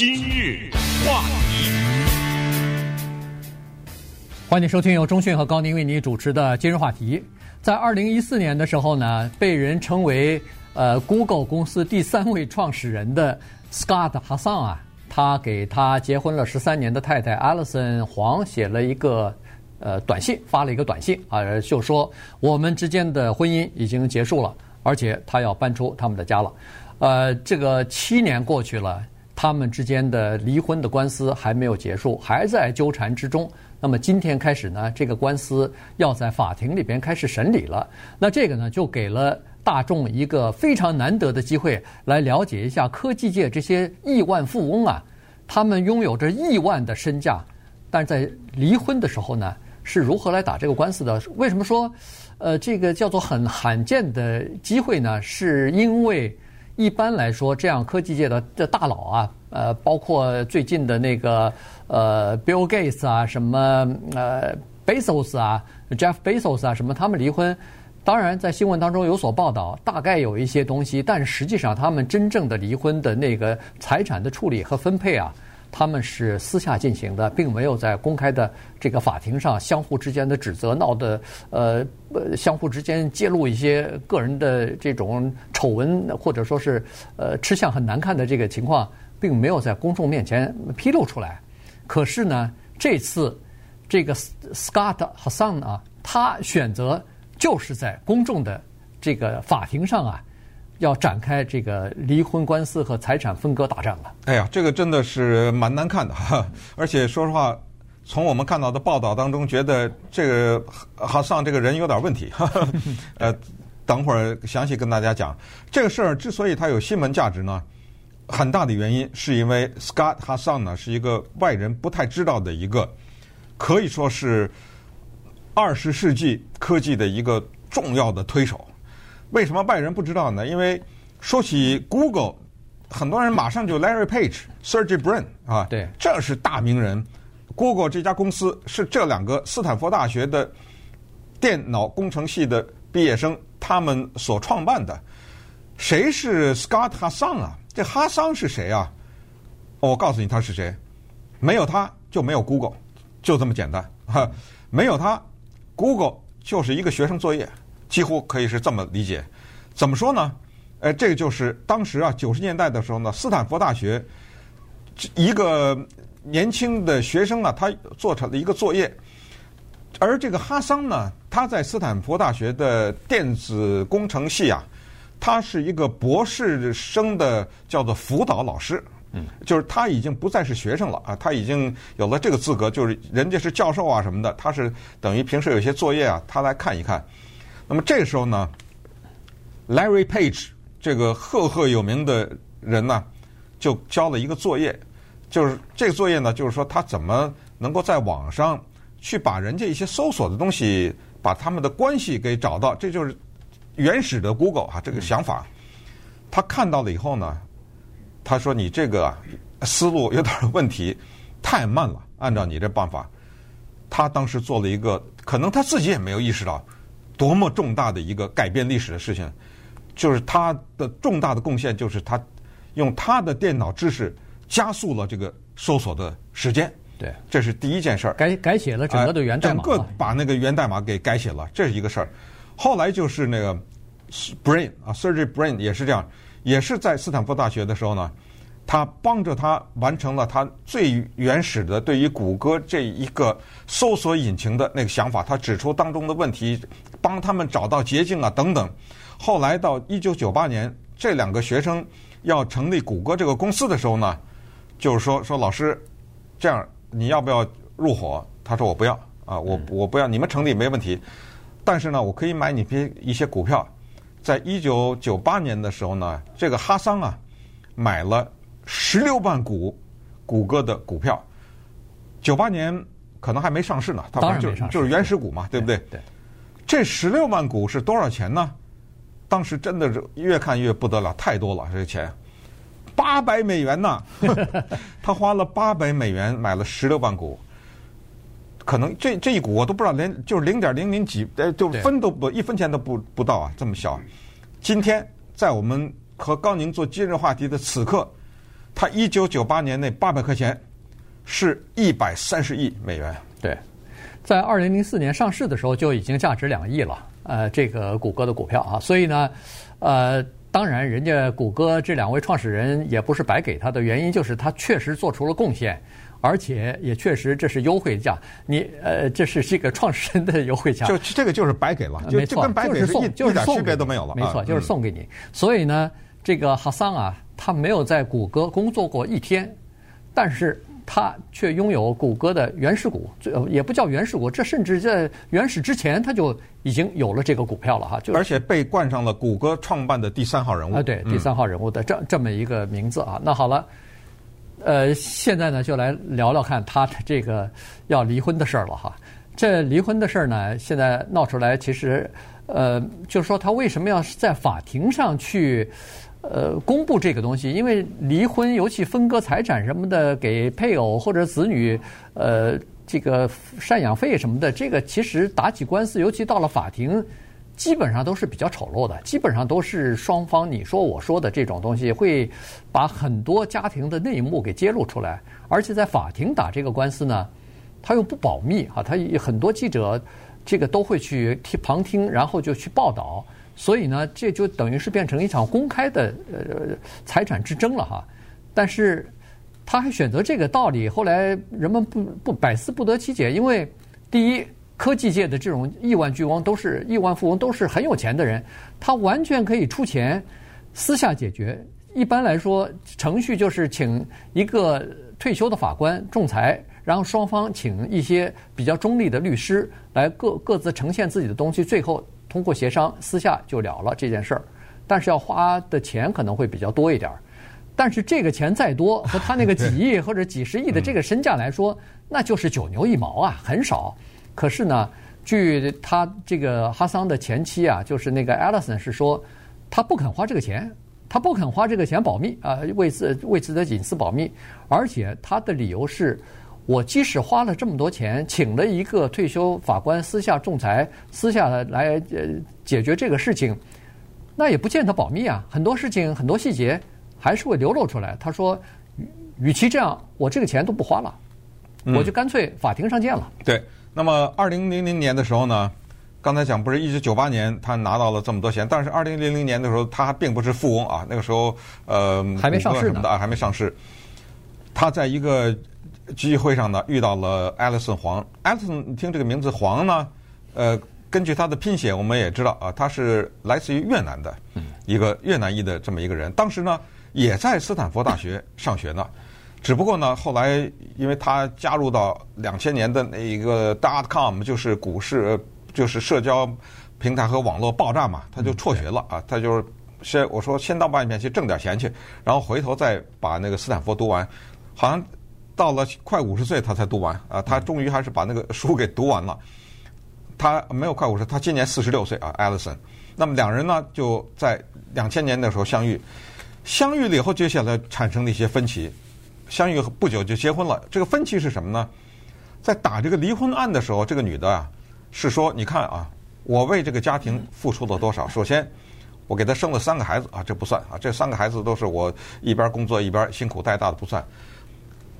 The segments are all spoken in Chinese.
今日话题，欢迎收听由中讯和高宁为你主持的今日话题。在二零一四年的时候呢，被人称为呃 Google 公司第三位创始人的 Scott Hassan 啊，他给他结婚了十三年的太太 Alison 黄写了一个呃短信，发了一个短信啊，就说我们之间的婚姻已经结束了，而且他要搬出他们的家了。呃，这个七年过去了。他们之间的离婚的官司还没有结束，还在纠缠之中。那么今天开始呢，这个官司要在法庭里边开始审理了。那这个呢，就给了大众一个非常难得的机会，来了解一下科技界这些亿万富翁啊，他们拥有着亿万的身价，但是在离婚的时候呢，是如何来打这个官司的？为什么说，呃，这个叫做很罕见的机会呢？是因为。一般来说，这样科技界的这大佬啊，呃，包括最近的那个呃，Bill Gates 啊，什么呃，Bezos 啊，Jeff Bezos 啊，什么他们离婚，当然在新闻当中有所报道，大概有一些东西，但实际上他们真正的离婚的那个财产的处理和分配啊。他们是私下进行的，并没有在公开的这个法庭上相互之间的指责闹的，呃，相互之间揭露一些个人的这种丑闻，或者说是呃吃相很难看的这个情况，并没有在公众面前披露出来。可是呢，这次这个 Scott Hassan 啊，他选择就是在公众的这个法庭上啊。要展开这个离婚官司和财产分割大战了。哎呀，这个真的是蛮难看的哈！而且说实话，从我们看到的报道当中，觉得这个哈桑这个人有点问题。呃，等会儿详细跟大家讲这个事儿。之所以它有新闻价值呢，很大的原因是因为 Scott 哈桑呢是一个外人不太知道的一个，可以说是二十世纪科技的一个重要的推手。为什么外人不知道呢？因为说起 Google，很多人马上就 Larry Page、Sergey Brin 啊，对，这是大名人。Google 这家公司是这两个斯坦福大学的电脑工程系的毕业生他们所创办的。谁是 Scott Hassan 啊？这哈桑是谁啊？我告诉你他是谁，没有他就没有 Google，就这么简单。哈，没有他，Google 就是一个学生作业。几乎可以是这么理解，怎么说呢？呃，这个就是当时啊，九十年代的时候呢，斯坦福大学一个年轻的学生啊，他做成了一个作业，而这个哈桑呢，他在斯坦福大学的电子工程系啊，他是一个博士生的叫做辅导老师，嗯，就是他已经不再是学生了啊，他已经有了这个资格，就是人家是教授啊什么的，他是等于平时有些作业啊，他来看一看。那么这个时候呢，Larry Page 这个赫赫有名的人呢，就交了一个作业，就是这个作业呢，就是说他怎么能够在网上去把人家一些搜索的东西，把他们的关系给找到，这就是原始的 Google 啊，这个想法。他看到了以后呢，他说：“你这个思路有点问题，太慢了。按照你这办法，他当时做了一个，可能他自己也没有意识到。”多么重大的一个改变历史的事情，就是他的重大的贡献，就是他用他的电脑知识加速了这个搜索的时间。对，这是第一件事儿。改改写了整个的源代码，整个把那个源代码给改写了，这是一个事儿。后来就是那个 Brain 啊，Sergey Brain 也是这样，也是在斯坦福大学的时候呢。他帮着他完成了他最原始的对于谷歌这一个搜索引擎的那个想法，他指出当中的问题，帮他们找到捷径啊等等。后来到一九九八年，这两个学生要成立谷歌这个公司的时候呢，就是说说老师，这样你要不要入伙？他说我不要啊，我我不要，你们成立没问题，但是呢，我可以买你一一些股票。在一九九八年的时候呢，这个哈桑啊买了。十六万股谷歌的股票，九八年可能还没上市呢，它就就是原始股嘛，对不对？对。这十六万股是多少钱呢？当时真的是越看越不得了，太多了这个钱，八百美元呢。他花了八百美元买了十六万股，可能这这一股我都不知道，连就是零点零零几，呃，就分都不一分钱都不不到啊，这么小。今天在我们和高宁做今日话题的此刻。他一九九八年那八百块钱是一百三十亿美元。对，在二零零四年上市的时候就已经价值两亿了。呃，这个谷歌的股票啊，所以呢，呃，当然人家谷歌这两位创始人也不是白给他的，原因就是他确实做出了贡献。而且也确实这是优惠价，你呃，这是这个创始人的优惠价，就这个就是白给了，就没错，跟白给就是送，就是送一点区别都没有了，没错，啊就是送给你。所以呢，这个哈桑啊，他没有在谷歌工作过一天，但是他却拥有谷歌的原始股，这也不叫原始股，这甚至在原始之前他就已经有了这个股票了哈，就而且被冠上了谷歌创办的第三号人物啊，对，第三号人物的这这么一个名字啊。那好了。呃，现在呢，就来聊聊看他的这个要离婚的事儿了哈。这离婚的事儿呢，现在闹出来，其实呃，就是说他为什么要在法庭上去呃公布这个东西？因为离婚，尤其分割财产什么的，给配偶或者子女呃这个赡养费什么的，这个其实打起官司，尤其到了法庭。基本上都是比较丑陋的，基本上都是双方你说我说的这种东西，会把很多家庭的内幕给揭露出来。而且在法庭打这个官司呢，他又不保密啊，他很多记者这个都会去旁听，然后就去报道，所以呢，这就等于是变成一场公开的呃财产之争了哈。但是他还选择这个道理，后来人们不不百思不得其解，因为第一。科技界的这种亿万巨翁都是亿万富翁，都是很有钱的人，他完全可以出钱私下解决。一般来说，程序就是请一个退休的法官仲裁，然后双方请一些比较中立的律师来各各自呈现自己的东西，最后通过协商私下就了了这件事儿。但是要花的钱可能会比较多一点儿。但是这个钱再多，和他那个几亿或者几十亿的这个身价来说，那就是九牛一毛啊，很少。可是呢，据他这个哈桑的前妻啊，就是那个 Allison 是说，他不肯花这个钱，他不肯花这个钱保密啊，为自为自己的隐私保密，而且他的理由是，我即使花了这么多钱，请了一个退休法官私下仲裁，私下来呃解决这个事情，那也不见得保密啊，很多事情很多细节还是会流露出来。他说，与其这样，我这个钱都不花了，我就干脆法庭上见了。嗯、对。那么，二零零零年的时候呢，刚才讲不是一九九八年他拿到了这么多钱，但是二零零零年的时候他还并不是富翁啊，那个时候呃还没上市呢啊，还没上市。他在一个聚会上呢遇到了艾利森黄，艾利森听这个名字黄呢，呃，根据他的拼写我们也知道啊，他是来自于越南的一个越南裔的这么一个人，当时呢也在斯坦福大学上学呢。只不过呢，后来因为他加入到两千年的那一个 dot com，就是股市，就是社交平台和网络爆炸嘛，他就辍学了啊。他就是先我说先到外面去挣点钱去，然后回头再把那个斯坦福读完。好像到了快五十岁他才读完啊，他终于还是把那个书给读完了。他没有快五十，他今年四十六岁啊，Allison。那么两人呢就在两千年的时候相遇，相遇了以后，接下来产生了一些分歧。相遇不久就结婚了，这个分歧是什么呢？在打这个离婚案的时候，这个女的啊是说：“你看啊，我为这个家庭付出了多少？首先，我给他生了三个孩子啊，这不算啊，这三个孩子都是我一边工作一边辛苦带大的，不算。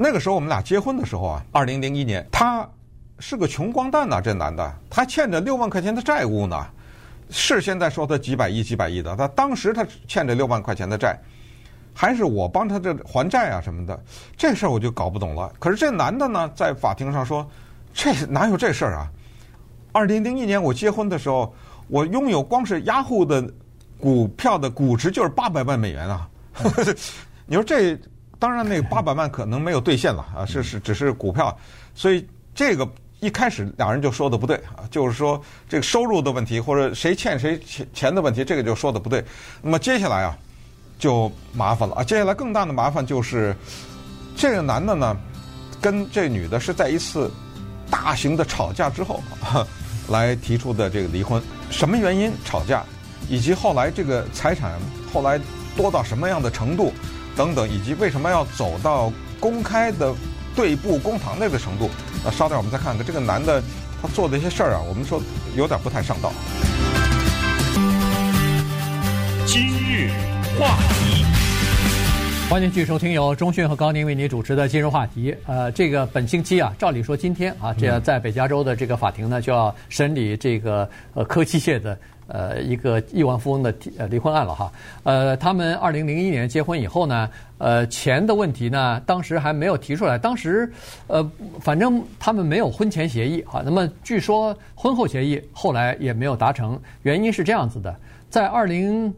那个时候我们俩结婚的时候啊，二零零一年，他是个穷光蛋呐，这男的，他欠着六万块钱的债务呢，是现在说他几百亿几百亿的，他当时他欠着六万块钱的债。”还是我帮他这还债啊什么的，这事儿我就搞不懂了。可是这男的呢，在法庭上说，这哪有这事儿啊？二零零一年我结婚的时候，我拥有光是雅虎的股票的估值就是八百万美元啊！你说这，当然那个八百万可能没有兑现了啊，是是只是股票，所以这个一开始两人就说的不对啊，就是说这个收入的问题或者谁欠谁钱钱的问题，这个就说的不对。那么接下来啊。就麻烦了啊！接下来更大的麻烦就是，这个男的呢，跟这女的是在一次大型的吵架之后，来提出的这个离婚。什么原因吵架，以及后来这个财产后来多到什么样的程度，等等，以及为什么要走到公开的对簿公堂那个程度？那稍等，我们再看看这个男的他做的一些事儿啊，我们说有点不太上道。今日话题，欢迎继续收听由中讯和高宁为您主持的今日话题。呃，这个本星期啊，照理说今天啊，这在北加州的这个法庭呢，就要审理这个呃科技界的呃一个亿万富翁的呃离婚案了哈。呃，他们二零零一年结婚以后呢，呃，钱的问题呢，当时还没有提出来。当时呃，反正他们没有婚前协议啊。那么据说婚后协议后来也没有达成，原因是这样子的，在二零。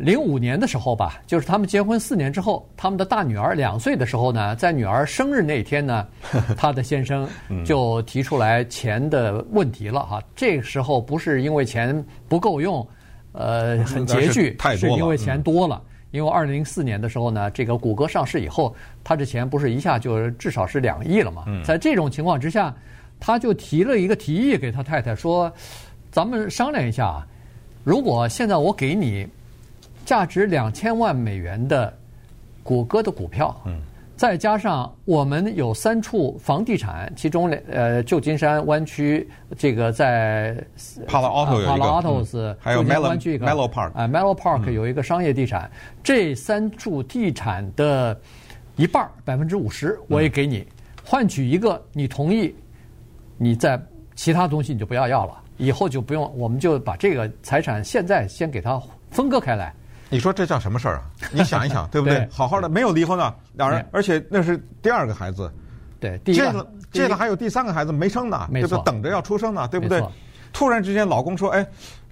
零五年的时候吧，就是他们结婚四年之后，他们的大女儿两岁的时候呢，在女儿生日那天呢，他的先生就提出来钱的问题了哈。这个时候不是因为钱不够用，呃，很拮据，是因为钱多了。因为二零零四年的时候呢，这个谷歌上市以后，他这钱不是一下就至少是两亿了嘛。在这种情况之下，他就提了一个提议给他太太说：“咱们商量一下，如果现在我给你。”价值两千万美元的谷歌的股票，嗯，再加上我们有三处房地产，其中呃旧金山湾区这个在 Palo Alto 有一个还有 Menlo Park 啊 Menlo Park 有一个商业地产，这三处地产的一半百分之五十我也给你，换取一个你同意，你在其他东西你就不要要了，以后就不用，我们就把这个财产现在先给它分割开来。你说这叫什么事儿啊？你想一想，对不对？好好的没有离婚啊，两人，而且那是第二个孩子，对，这个这个还有第三个孩子没生呢，对不对？等着要出生呢，对不对？突然之间，老公说：“哎，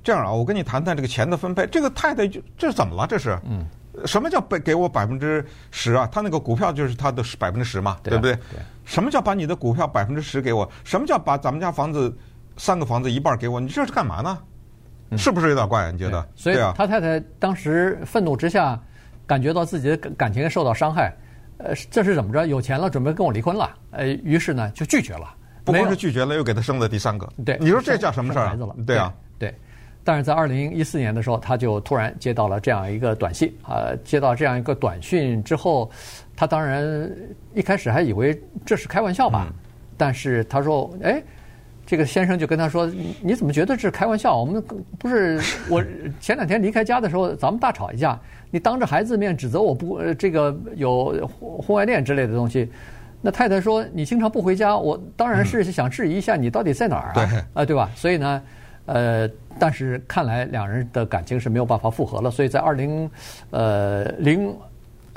这样啊，我跟你谈谈这个钱的分配。”这个太太就这怎么了？这是，嗯，什么叫给给我百分之十啊？他那个股票就是他的百分之十嘛，对不对？对。什么叫把你的股票百分之十给我？什么叫把咱们家房子三个房子一半给我？你这是干嘛呢？是不是有点怪？你觉得？所以他太太当时愤怒之下，感觉到自己的感情受到伤害，呃，这是怎么着？有钱了，准备跟我离婚了，呃，于是呢就拒绝了。不光是拒绝了，又给他生了第三个。对，你说这叫什么事儿？孩子了，对啊，对。但是在二零一四年的时候，他就突然接到了这样一个短信啊，接到这样一个短讯之后，他当然一开始还以为这是开玩笑吧，但是他说，哎。这个先生就跟他说：“你怎么觉得这是开玩笑？我们不是 我前两天离开家的时候，咱们大吵一架，你当着孩子面指责我不这个有婚外恋之类的东西。那太太说你经常不回家，我当然是想质疑一下你到底在哪儿啊？啊、对吧？所以呢，呃，但是看来两人的感情是没有办法复合了。所以在二零呃零。”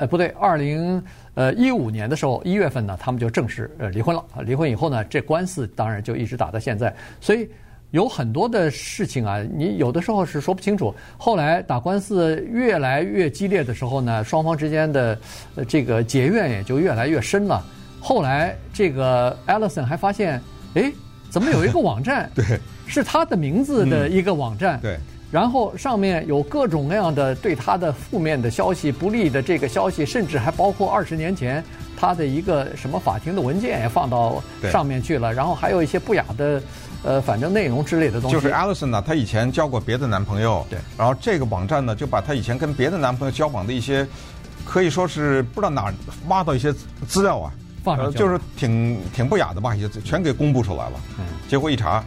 呃，不对，二零呃一五年的时候，一月份呢，他们就正式呃离婚了。啊，离婚以后呢，这官司当然就一直打到现在。所以有很多的事情啊，你有的时候是说不清楚。后来打官司越来越激烈的时候呢，双方之间的这个结怨也就越来越深了。后来这个 Ellison 还发现，哎，怎么有一个网站，对，是他的名字的一个网站，嗯、对。然后上面有各种各样的对他的负面的消息、不利的这个消息，甚至还包括二十年前他的一个什么法庭的文件也放到上面去了。然后还有一些不雅的，呃，反正内容之类的东西。就是 Allison 呢，她以前交过别的男朋友。对。然后这个网站呢，就把她以前跟别的男朋友交往的一些，可以说是不知道哪儿挖到一些资料啊，放上去，就是挺挺不雅的吧，也全给公布出来了。嗯。结果一查，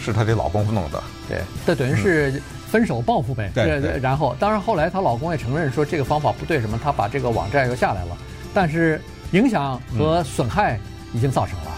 是她的老公弄的。对。这等于是。嗯分手报复呗，对，对，然后当然后来她老公也承认说这个方法不对，什么她把这个网站又下来了，但是影响和损害已经造成了。